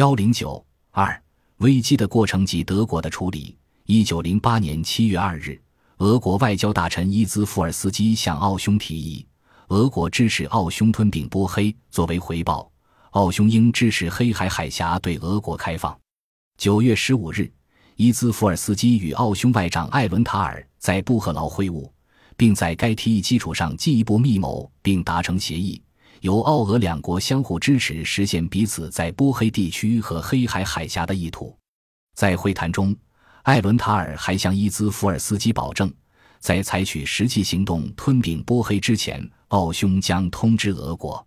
幺零九二危机的过程及德国的处理。一九零八年七月二日，俄国外交大臣伊兹富尔斯基向奥匈提议，俄国支持奥匈吞并波黑，作为回报，奥匈应支持黑海海峡对俄国开放。九月十五日，伊兹富尔斯基与奥匈外长艾伦塔尔在布赫劳会晤，并在该提议基础上进一步密谋并达成协议，由奥俄两国相互支持，实现彼此在波黑地区和黑海海峡的意图。在会谈中。艾伦塔尔还向伊兹福尔斯基保证，在采取实际行动吞并波黑之前，奥匈将通知俄国。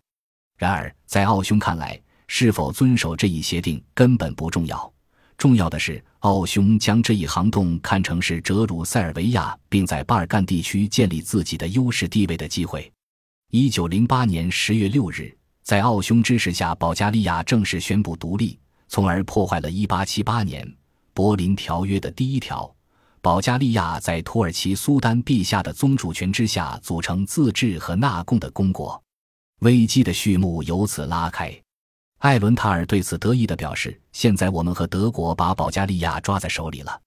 然而，在奥匈看来，是否遵守这一协定根本不重要，重要的是奥匈将这一行动看成是折辱塞尔维亚，并在巴尔干地区建立自己的优势地位的机会。一九零八年十月六日，在奥匈支持下，保加利亚正式宣布独立，从而破坏了一八七八年。柏林条约的第一条，保加利亚在土耳其苏丹陛下的宗主权之下组成自治和纳贡的公国，危机的序幕由此拉开。艾伦塔尔对此得意地表示：“现在我们和德国把保加利亚抓在手里了。”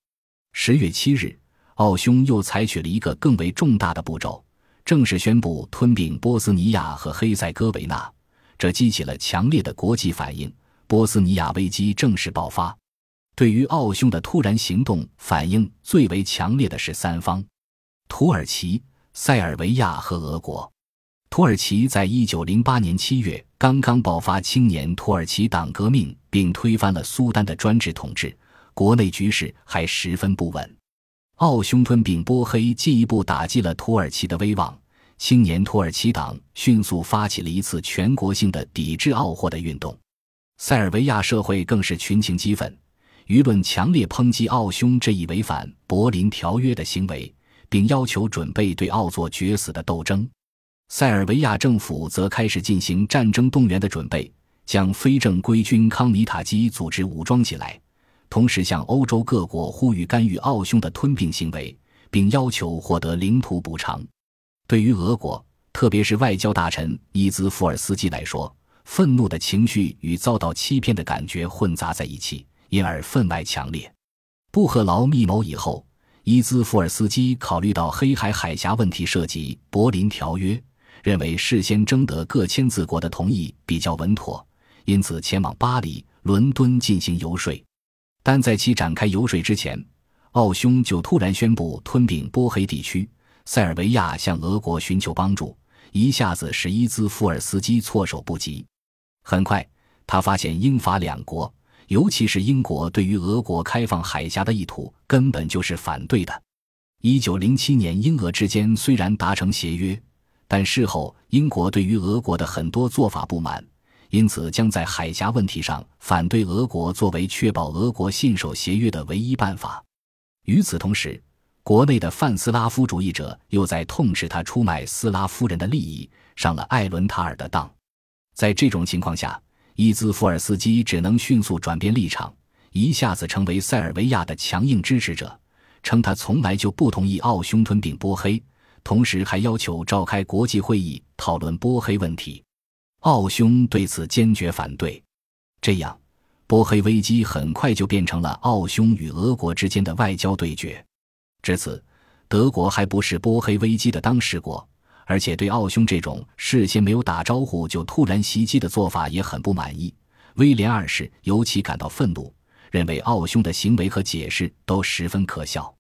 十月七日，奥匈又采取了一个更为重大的步骤，正式宣布吞并波斯尼亚和黑塞哥维那，这激起了强烈的国际反应，波斯尼亚危机正式爆发。对于奥匈的突然行动，反应最为强烈的是三方：土耳其、塞尔维亚和俄国。土耳其在一九零八年七月刚刚爆发青年土耳其党革命，并推翻了苏丹的专制统治，国内局势还十分不稳。奥匈吞并波黑，进一步打击了土耳其的威望。青年土耳其党迅速发起了一次全国性的抵制奥霍的运动，塞尔维亚社会更是群情激愤。舆论强烈抨击奥匈这一违反柏林条约的行为，并要求准备对奥做决死的斗争。塞尔维亚政府则开始进行战争动员的准备，将非正规军康米塔基组织武装起来，同时向欧洲各国呼吁干预奥匈的吞并行为，并要求获得领土补偿。对于俄国，特别是外交大臣伊兹福尔斯基来说，愤怒的情绪与遭到欺骗的感觉混杂在一起。因而分外强烈。布赫劳密谋以后，伊兹福尔斯基考虑到黑海海峡问题涉及柏林条约，认为事先征得各签字国的同意比较稳妥，因此前往巴黎、伦敦进行游说。但在其展开游说之前，奥匈就突然宣布吞并波黑地区，塞尔维亚向俄国寻求帮助，一下子使伊兹福尔斯基措手不及。很快，他发现英法两国。尤其是英国对于俄国开放海峡的意图根本就是反对的。一九零七年，英俄之间虽然达成协约，但事后英国对于俄国的很多做法不满，因此将在海峡问题上反对俄国，作为确保俄国信守协约的唯一办法。与此同时，国内的泛斯拉夫主义者又在痛斥他出卖斯拉夫人的利益，上了艾伦塔尔的当。在这种情况下，伊兹福尔斯基只能迅速转变立场，一下子成为塞尔维亚的强硬支持者，称他从来就不同意奥匈吞并波黑，同时还要求召开国际会议讨论波黑问题。奥匈对此坚决反对。这样，波黑危机很快就变成了奥匈与俄国之间的外交对决。至此，德国还不是波黑危机的当事国。而且对奥匈这种事先没有打招呼就突然袭击的做法也很不满意，威廉二世尤其感到愤怒，认为奥匈的行为和解释都十分可笑。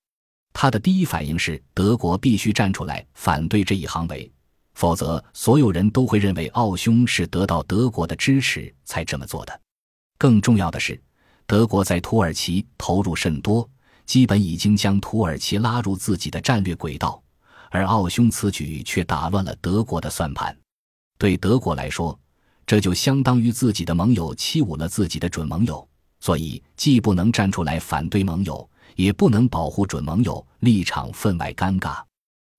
他的第一反应是，德国必须站出来反对这一行为，否则所有人都会认为奥匈是得到德国的支持才这么做的。更重要的是，德国在土耳其投入甚多，基本已经将土耳其拉入自己的战略轨道。而奥匈此举却打乱了德国的算盘，对德国来说，这就相当于自己的盟友欺侮了自己的准盟友，所以既不能站出来反对盟友，也不能保护准盟友，立场分外尴尬。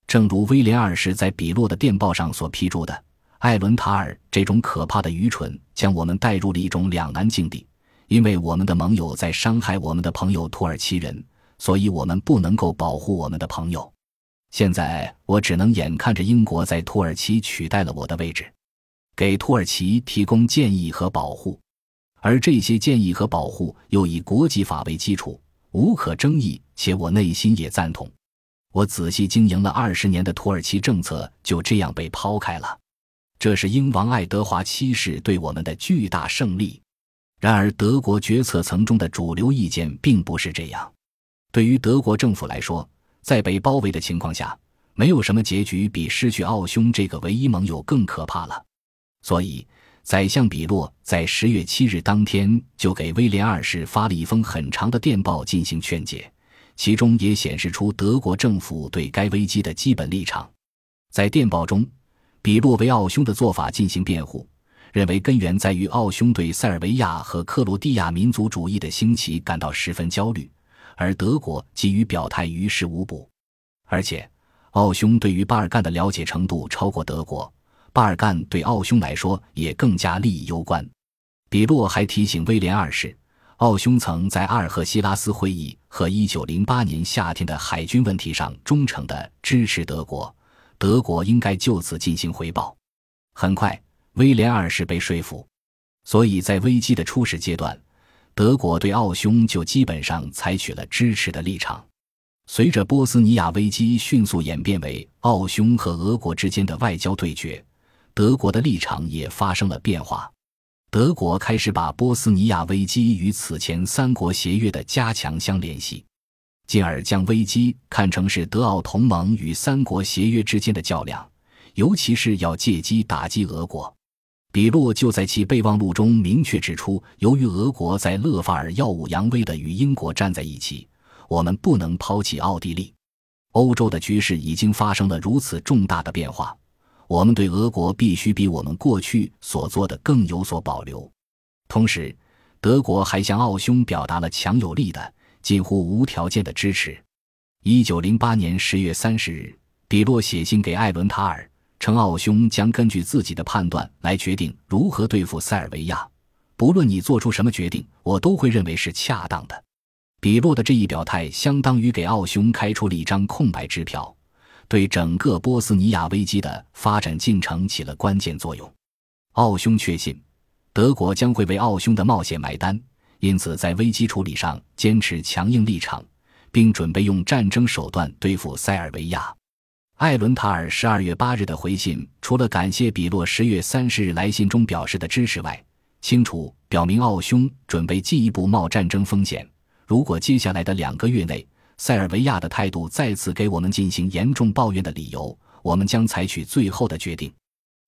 正如威廉二世在比洛的电报上所批注的：“艾伦塔尔这种可怕的愚蠢，将我们带入了一种两难境地，因为我们的盟友在伤害我们的朋友土耳其人，所以我们不能够保护我们的朋友。”现在我只能眼看着英国在土耳其取代了我的位置，给土耳其提供建议和保护。而这些建议和保护又以国际法为基础，无可争议，且我内心也赞同。我仔细经营了二十年的土耳其政策就这样被抛开了，这是英王爱德华七世对我们的巨大胜利。然而，德国决策层中的主流意见并不是这样。对于德国政府来说，在被包围的情况下，没有什么结局比失去奥匈这个唯一盟友更可怕了。所以，宰相比洛在十月七日当天就给威廉二世发了一封很长的电报进行劝解。其中也显示出德国政府对该危机的基本立场。在电报中，比洛为奥匈的做法进行辩护，认为根源在于奥匈对塞尔维亚和克罗地亚民族主义的兴起感到十分焦虑，而德国给予表态于事无补。而且，奥匈对于巴尔干的了解程度超过德国，巴尔干对奥匈来说也更加利益攸关。比洛还提醒威廉二世。奥匈曾在阿尔赫西拉斯会议和1908年夏天的海军问题上忠诚地支持德国，德国应该就此进行回报。很快，威廉二世被说服，所以在危机的初始阶段，德国对奥匈就基本上采取了支持的立场。随着波斯尼亚危机迅速演变为奥匈和俄国之间的外交对决，德国的立场也发生了变化。德国开始把波斯尼亚危机与此前三国协约的加强相联系，进而将危机看成是德奥同盟与三国协约之间的较量，尤其是要借机打击俄国。比洛就在其备忘录中明确指出，由于俄国在勒法尔耀武扬威地与英国站在一起，我们不能抛弃奥地利。欧洲的局势已经发生了如此重大的变化。我们对俄国必须比我们过去所做的更有所保留。同时，德国还向奥匈表达了强有力的、近乎无条件的支持。一九零八年十月三十日，比洛写信给艾伦塔尔，称奥匈将根据自己的判断来决定如何对付塞尔维亚。不论你做出什么决定，我都会认为是恰当的。比洛的这一表态，相当于给奥匈开出了一张空白支票。对整个波斯尼亚危机的发展进程起了关键作用。奥匈确信，德国将会为奥匈的冒险买单，因此在危机处理上坚持强硬立场，并准备用战争手段对付塞尔维亚。艾伦塔尔十二月八日的回信，除了感谢比洛十月三十日来信中表示的支持外，清楚表明奥匈准备进一步冒战争风险。如果接下来的两个月内，塞尔维亚的态度再次给我们进行严重抱怨的理由，我们将采取最后的决定。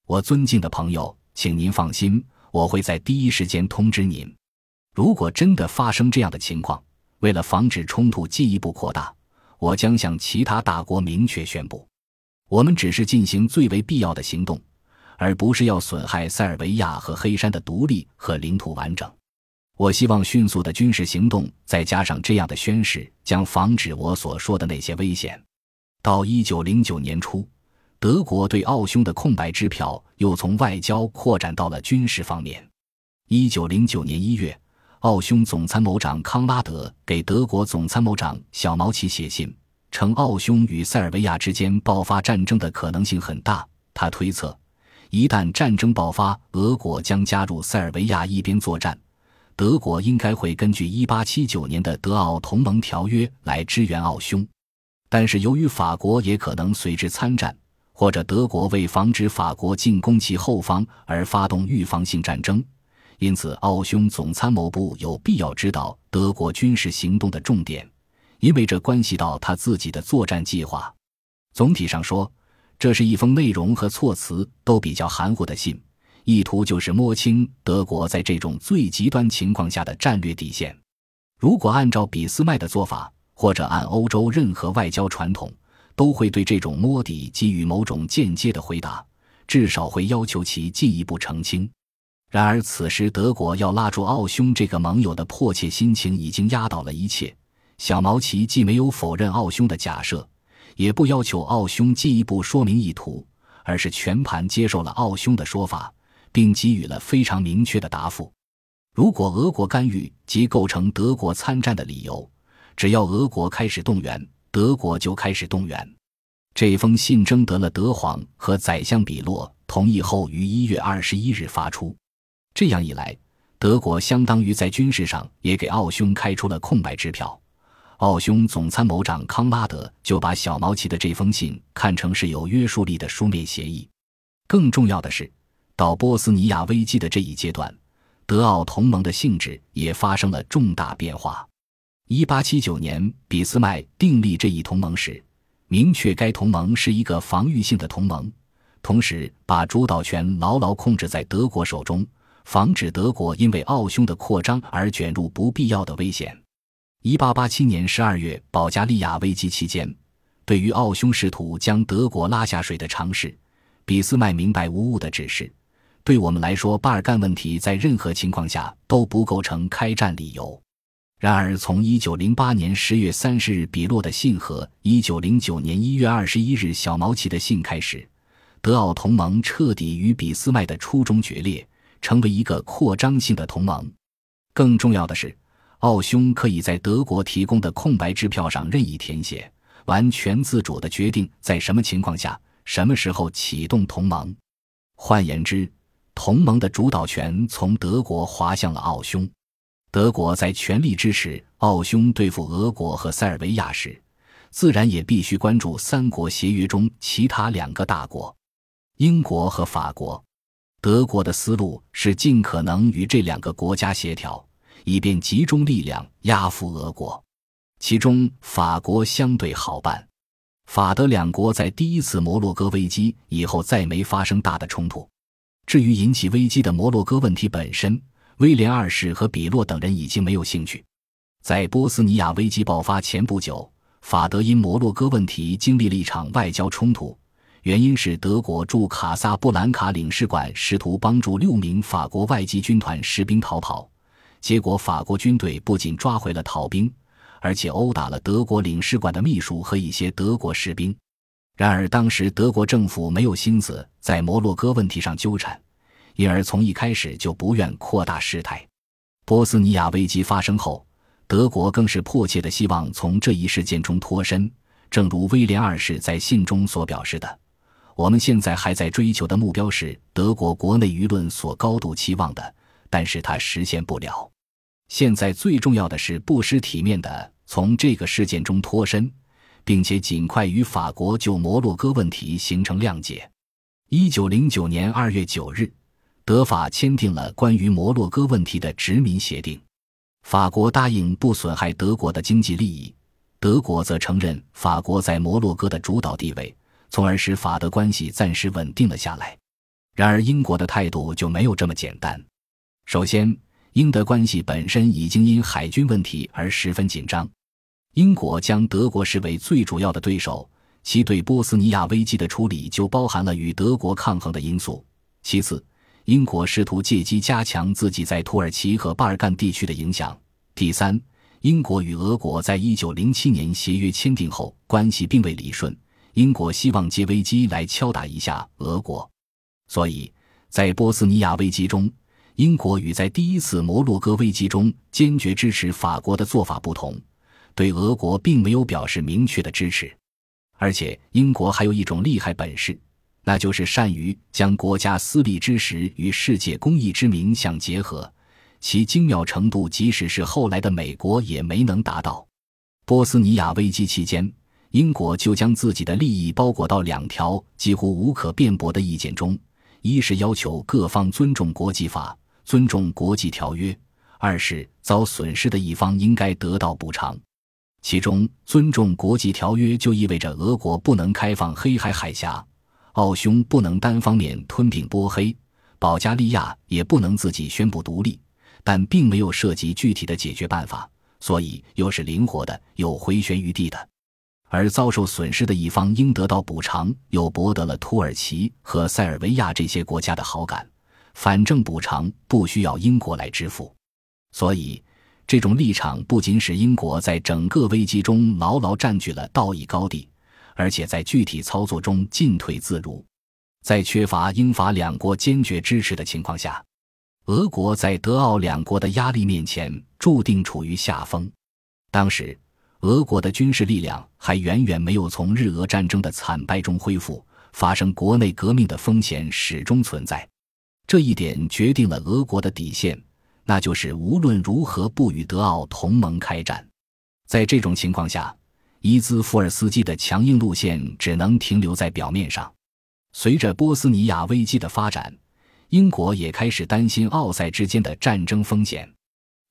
我尊敬的朋友，请您放心，我会在第一时间通知您。如果真的发生这样的情况，为了防止冲突进一步扩大，我将向其他大国明确宣布，我们只是进行最为必要的行动，而不是要损害塞尔维亚和黑山的独立和领土完整。我希望迅速的军事行动，再加上这样的宣誓，将防止我所说的那些危险。到一九零九年初，德国对奥匈的空白支票又从外交扩展到了军事方面。一九零九年一月，奥匈总参谋长康拉德给德国总参谋长小毛奇写信，称奥匈与塞尔维亚之间爆发战争的可能性很大。他推测，一旦战争爆发，俄国将加入塞尔维亚一边作战。德国应该会根据1879年的德奥同盟条约来支援奥匈，但是由于法国也可能随之参战，或者德国为防止法国进攻其后方而发动预防性战争，因此奥匈总参谋部有必要知道德国军事行动的重点，因为这关系到他自己的作战计划。总体上说，这是一封内容和措辞都比较含糊的信。意图就是摸清德国在这种最极端情况下的战略底线。如果按照俾斯麦的做法，或者按欧洲任何外交传统，都会对这种摸底给予某种间接的回答，至少会要求其进一步澄清。然而，此时德国要拉住奥匈这个盟友的迫切心情已经压倒了一切。小毛奇既没有否认奥匈的假设，也不要求奥匈进一步说明意图，而是全盘接受了奥匈的说法。并给予了非常明确的答复：如果俄国干预即构成德国参战的理由，只要俄国开始动员，德国就开始动员。这封信征得了德皇和宰相比洛同意后，于一月二十一日发出。这样一来，德国相当于在军事上也给奥匈开出了空白支票。奥匈总参谋长康拉德就把小毛奇的这封信看成是有约束力的书面协议。更重要的是，到波斯尼亚危机的这一阶段，德奥同盟的性质也发生了重大变化。一八七九年，俾斯麦订立这一同盟时，明确该同盟是一个防御性的同盟，同时把主导权牢牢控制在德国手中，防止德国因为奥匈的扩张而卷入不必要的危险。一八八七年十二月，保加利亚危机期间，对于奥匈试图将德国拉下水的尝试，俾斯麦明白无误的指示：对我们来说，巴尔干问题在任何情况下都不构成开战理由。然而，从一九零八年十月三十日比洛的信和一九零九年一月二十一日小毛奇的信开始，德奥同盟彻底与俾斯麦的初衷决裂，成为一个扩张性的同盟。更重要的是。奥匈可以在德国提供的空白支票上任意填写，完全自主的决定在什么情况下、什么时候启动同盟。换言之，同盟的主导权从德国滑向了奥匈。德国在全力支持奥匈对付俄国和塞尔维亚时，自然也必须关注三国协约中其他两个大国——英国和法国。德国的思路是尽可能与这两个国家协调。以便集中力量压服俄国，其中法国相对好办。法德两国在第一次摩洛哥危机以后再没发生大的冲突。至于引起危机的摩洛哥问题本身，威廉二世和比洛等人已经没有兴趣。在波斯尼亚危机爆发前不久，法德因摩洛哥问题经历了一场外交冲突，原因是德国驻卡萨布兰卡领事馆试图帮助六名法国外籍军团士兵逃跑。结果，法国军队不仅抓回了逃兵，而且殴打了德国领事馆的秘书和一些德国士兵。然而，当时德国政府没有心思在摩洛哥问题上纠缠，因而从一开始就不愿扩大事态。波斯尼亚危机发生后，德国更是迫切的希望从这一事件中脱身。正如威廉二世在信中所表示的：“我们现在还在追求的目标是德国国内舆论所高度期望的。”但是他实现不了。现在最重要的是不失体面的从这个事件中脱身，并且尽快与法国就摩洛哥问题形成谅解。一九零九年二月九日，德法签订了关于摩洛哥问题的殖民协定。法国答应不损害德国的经济利益，德国则承认法国在摩洛哥的主导地位，从而使法德关系暂时稳定了下来。然而，英国的态度就没有这么简单。首先，英德关系本身已经因海军问题而十分紧张。英国将德国视为最主要的对手，其对波斯尼亚危机的处理就包含了与德国抗衡的因素。其次，英国试图借机加强自己在土耳其和巴尔干地区的影响。第三，英国与俄国在一九零七年协约签订后，关系并未理顺。英国希望借危机来敲打一下俄国，所以在波斯尼亚危机中。英国与在第一次摩洛哥危机中坚决支持法国的做法不同，对俄国并没有表示明确的支持。而且，英国还有一种厉害本事，那就是善于将国家私利之实与世界公益之名相结合，其精妙程度，即使是后来的美国也没能达到。波斯尼亚危机期间，英国就将自己的利益包裹到两条几乎无可辩驳的意见中：一是要求各方尊重国际法。尊重国际条约，二是遭损失的一方应该得到补偿。其中，尊重国际条约就意味着俄国不能开放黑海海峡，奥匈不能单方面吞并波黑，保加利亚也不能自己宣布独立，但并没有涉及具体的解决办法，所以又是灵活的，有回旋余地的。而遭受损失的一方应得到补偿，又博得了土耳其和塞尔维亚这些国家的好感。反正补偿不需要英国来支付，所以这种立场不仅使英国在整个危机中牢牢占据了道义高地，而且在具体操作中进退自如。在缺乏英法两国坚决支持的情况下，俄国在德奥两国的压力面前注定处于下风。当时，俄国的军事力量还远远没有从日俄战争的惨败中恢复，发生国内革命的风险始终存在。这一点决定了俄国的底线，那就是无论如何不与德奥同盟开战。在这种情况下，伊兹福尔斯基的强硬路线只能停留在表面上。随着波斯尼亚危机的发展，英国也开始担心奥塞之间的战争风险。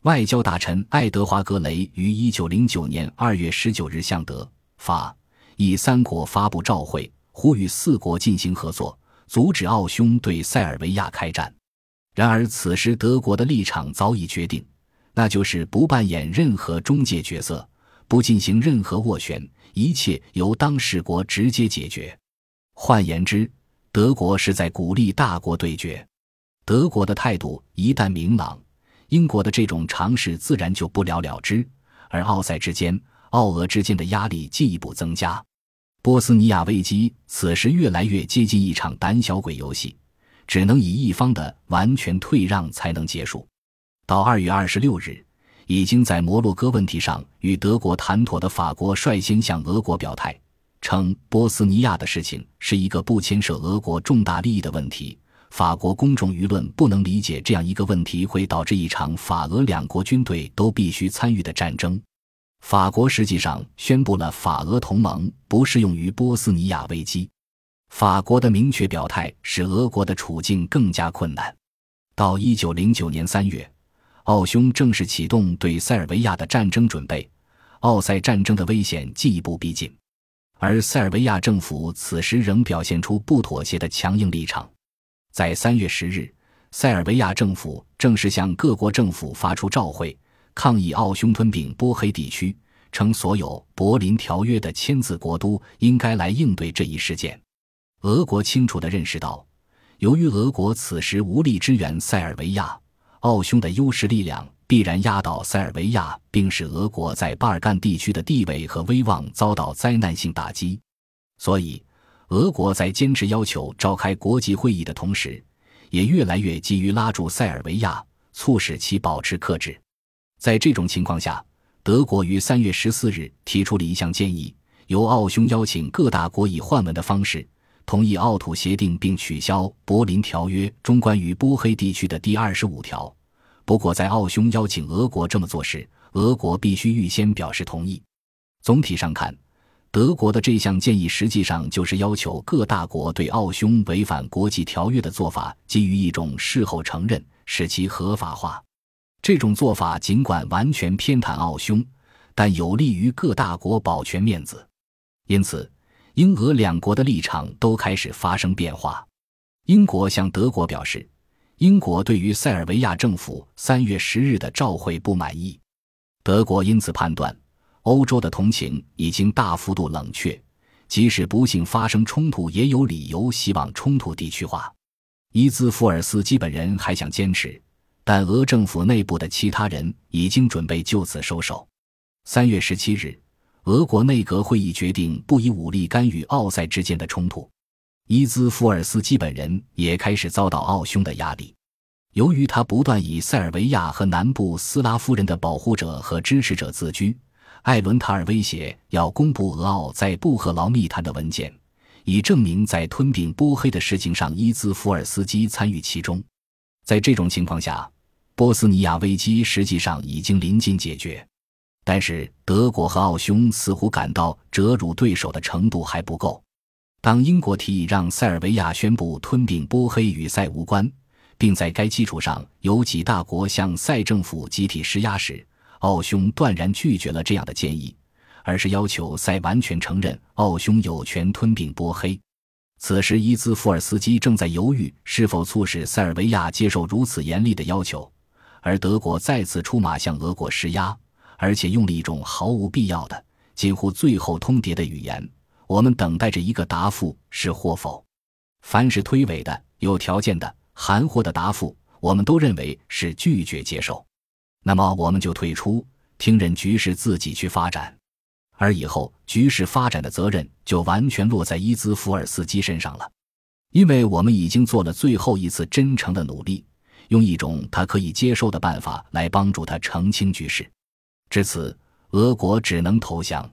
外交大臣爱德华·格雷于1909年2月19日向德、法、意三国发布照会，呼吁四国进行合作，阻止奥匈对塞尔维亚开战。然而，此时德国的立场早已决定，那就是不扮演任何中介角色，不进行任何斡旋，一切由当事国直接解决。换言之，德国是在鼓励大国对决。德国的态度一旦明朗。英国的这种尝试自然就不了了之，而奥塞之间、奥俄之间的压力进一步增加。波斯尼亚危机此时越来越接近一场胆小鬼游戏，只能以一方的完全退让才能结束。到二月二十六日，已经在摩洛哥问题上与德国谈妥的法国率先向俄国表态，称波斯尼亚的事情是一个不牵涉俄国重大利益的问题。法国公众舆论不能理解这样一个问题会导致一场法俄两国军队都必须参与的战争。法国实际上宣布了法俄同盟不适用于波斯尼亚危机。法国的明确表态使俄国的处境更加困难。到一九零九年三月，奥匈正式启动对塞尔维亚的战争准备，奥塞战争的危险进一步逼近，而塞尔维亚政府此时仍表现出不妥协的强硬立场。在三月十日，塞尔维亚政府正式向各国政府发出照会，抗议奥匈吞并波黑地区，称所有柏林条约的签字国都应该来应对这一事件。俄国清楚地认识到，由于俄国此时无力支援塞尔维亚，奥匈的优势力量必然压倒塞尔维亚，并使俄国在巴尔干地区的地位和威望遭到灾难性打击。所以。俄国在坚持要求召开国际会议的同时，也越来越急于拉住塞尔维亚，促使其保持克制。在这种情况下，德国于三月十四日提出了一项建议，由奥匈邀请各大国以换文的方式同意奥土协定，并取消柏林条约中关于波黑地区的第二十五条。不过，在奥匈邀请俄国这么做时，俄国必须预先表示同意。总体上看。德国的这项建议实际上就是要求各大国对奥匈违反国际条约的做法给予一种事后承认，使其合法化。这种做法尽管完全偏袒奥匈，但有利于各大国保全面子。因此，英俄两国的立场都开始发生变化。英国向德国表示，英国对于塞尔维亚政府三月十日的召会不满意。德国因此判断。欧洲的同情已经大幅度冷却，即使不幸发生冲突，也有理由希望冲突地区化。伊兹福尔斯基本人还想坚持，但俄政府内部的其他人已经准备就此收手。三月十七日，俄国内阁会议决定不以武力干预奥塞之间的冲突。伊兹福尔斯基本人也开始遭到奥匈的压力，由于他不断以塞尔维亚和南部斯拉夫人的保护者和支持者自居。艾伦塔尔威胁要公布俄奥在布赫劳密谈的文件，以证明在吞并波黑的事情上，伊兹福尔斯基参与其中。在这种情况下，波斯尼亚危机实际上已经临近解决，但是德国和奥匈似乎感到折辱对手的程度还不够。当英国提议让塞尔维亚宣布吞并波黑与塞无关，并在该基础上由几大国向塞政府集体施压时，奥匈断然拒绝了这样的建议，而是要求塞完全承认奥匈有权吞并波黑。此时，伊兹福尔斯基正在犹豫是否促使塞尔维亚接受如此严厉的要求，而德国再次出马向俄国施压，而且用了一种毫无必要的、近乎最后通牒的语言：“我们等待着一个答复，是或否。凡是推诿的、有条件的、含糊的答复，我们都认为是拒绝接受。”那么我们就退出，听任局势自己去发展，而以后局势发展的责任就完全落在伊兹福尔斯基身上了，因为我们已经做了最后一次真诚的努力，用一种他可以接受的办法来帮助他澄清局势。至此，俄国只能投降。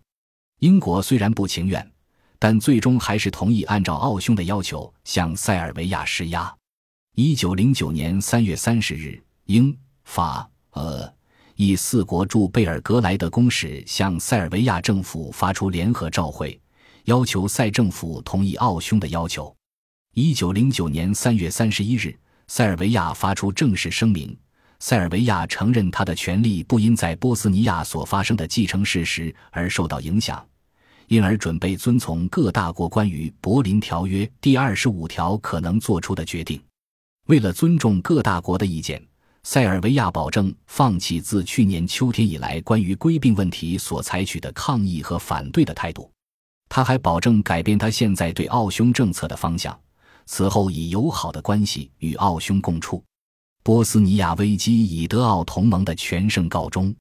英国虽然不情愿，但最终还是同意按照奥匈的要求向塞尔维亚施压。一九零九年三月三十日，英。法、俄、意四国驻贝尔格莱德公使向塞尔维亚政府发出联合照会，要求塞政府同意奥匈的要求。一九零九年三月三十一日，塞尔维亚发出正式声明：塞尔维亚承认他的权利不因在波斯尼亚所发生的继承事实而受到影响。因而准备遵从各大国关于柏林条约第二十五条可能做出的决定。为了尊重各大国的意见，塞尔维亚保证放弃自去年秋天以来关于归并问题所采取的抗议和反对的态度。他还保证改变他现在对奥匈政策的方向，此后以友好的关系与奥匈共处。波斯尼亚危机以德奥同盟的全胜告终。